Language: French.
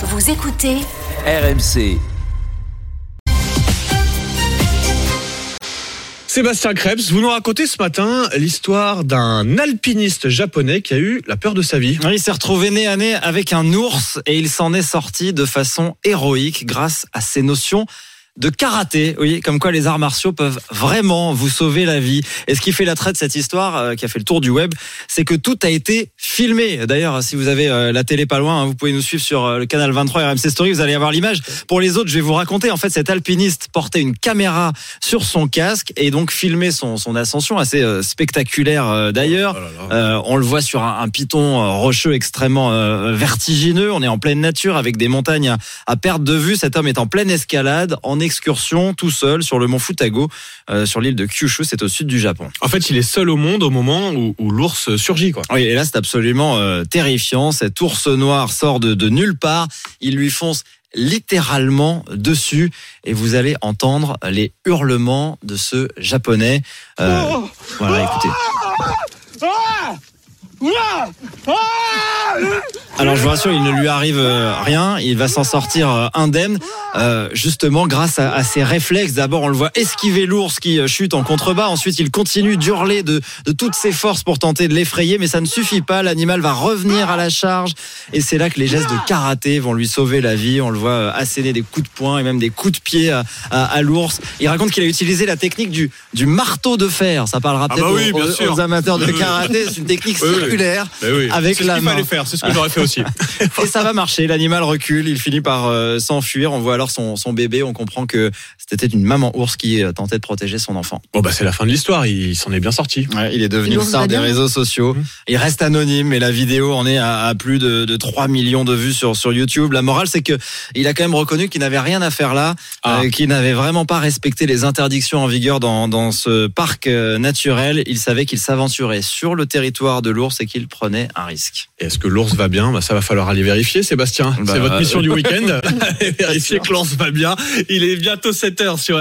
Vous écoutez RMC. Sébastien Krebs, vous nous racontez ce matin l'histoire d'un alpiniste japonais qui a eu la peur de sa vie. Oui, il s'est retrouvé nez à nez avec un ours et il s'en est sorti de façon héroïque grâce à ses notions de karaté. Oui, comme quoi les arts martiaux peuvent vraiment vous sauver la vie. Et ce qui fait l'attrait de cette histoire, euh, qui a fait le tour du web, c'est que tout a été filmé. D'ailleurs, si vous avez euh, la télé pas loin, hein, vous pouvez nous suivre sur euh, le canal 23 RMC Story, vous allez avoir l'image. Pour les autres, je vais vous raconter. En fait, cet alpiniste portait une caméra sur son casque et donc filmait son, son ascension, assez spectaculaire d'ailleurs. Oh on le voit sur un, un piton rocheux extrêmement vertigineux. On est en pleine nature avec des montagnes à, à perte de vue. Cet homme est en pleine escalade, en excursion, tout seul sur le mont Futago, euh, sur l'île de Kyushu. C'est au sud du Japon. En fait, il est seul au monde au moment où, où l'ours surgit. Quoi. Oui, et là, c'est absolument euh, terrifiant. Cet ours noir sort de, de nulle part. Il lui fonce littéralement dessus et vous allez entendre les hurlements de ce japonais. Euh, voilà, écoutez. Alors je vous rassure, il ne lui arrive euh, rien, il va s'en sortir euh, indemne, euh, justement grâce à, à ses réflexes. D'abord on le voit esquiver l'ours qui chute en contrebas, ensuite il continue d'hurler de, de toutes ses forces pour tenter de l'effrayer, mais ça ne suffit pas, l'animal va revenir à la charge, et c'est là que les gestes de karaté vont lui sauver la vie. On le voit asséner des coups de poing et même des coups de pied à, à- à l'ours. Il raconte qu'il a utilisé la technique du, du marteau de fer, ça parlera Ah peut-être bah oui, aux- amateurs de karaté, c'est une technique oui. circulaire. Oui, Avec la main. fallait faire, c'est ce que j'aurais fait aussi. Et ça va marcher. L'animal recule, il finit par euh, s'enfuir. On voit alors son, son bébé. On comprend que c'était une maman ours qui euh, tentait de protéger son enfant. Bon bah c'est la fin de l'histoire, il s'en est bien sorti. Ouais, il est devenu L'ours star des réseaux sociaux. Mhm. Il reste anonyme, mais la vidéo en est à, à plus de, de 3 millions de vues sur, sur YouTube. La morale, c'est que il a quand même reconnu qu'il n'avait rien à faire là, Ah. euh, qu'il n'avait vraiment pas respecté les interdictions en vigueur dans, dans ce parc euh, naturel. Il savait qu'il s'aventurait sur le territoire de l'ours et qu'il prenait un risque. Est-ce que l'ours va bien? Bah, Ça va falloir aller vérifier, Sébastien. Bah, c'est votre mission euh, du week-end. Vérifier que l'ours va bien. Il est bientôt 7 heures sur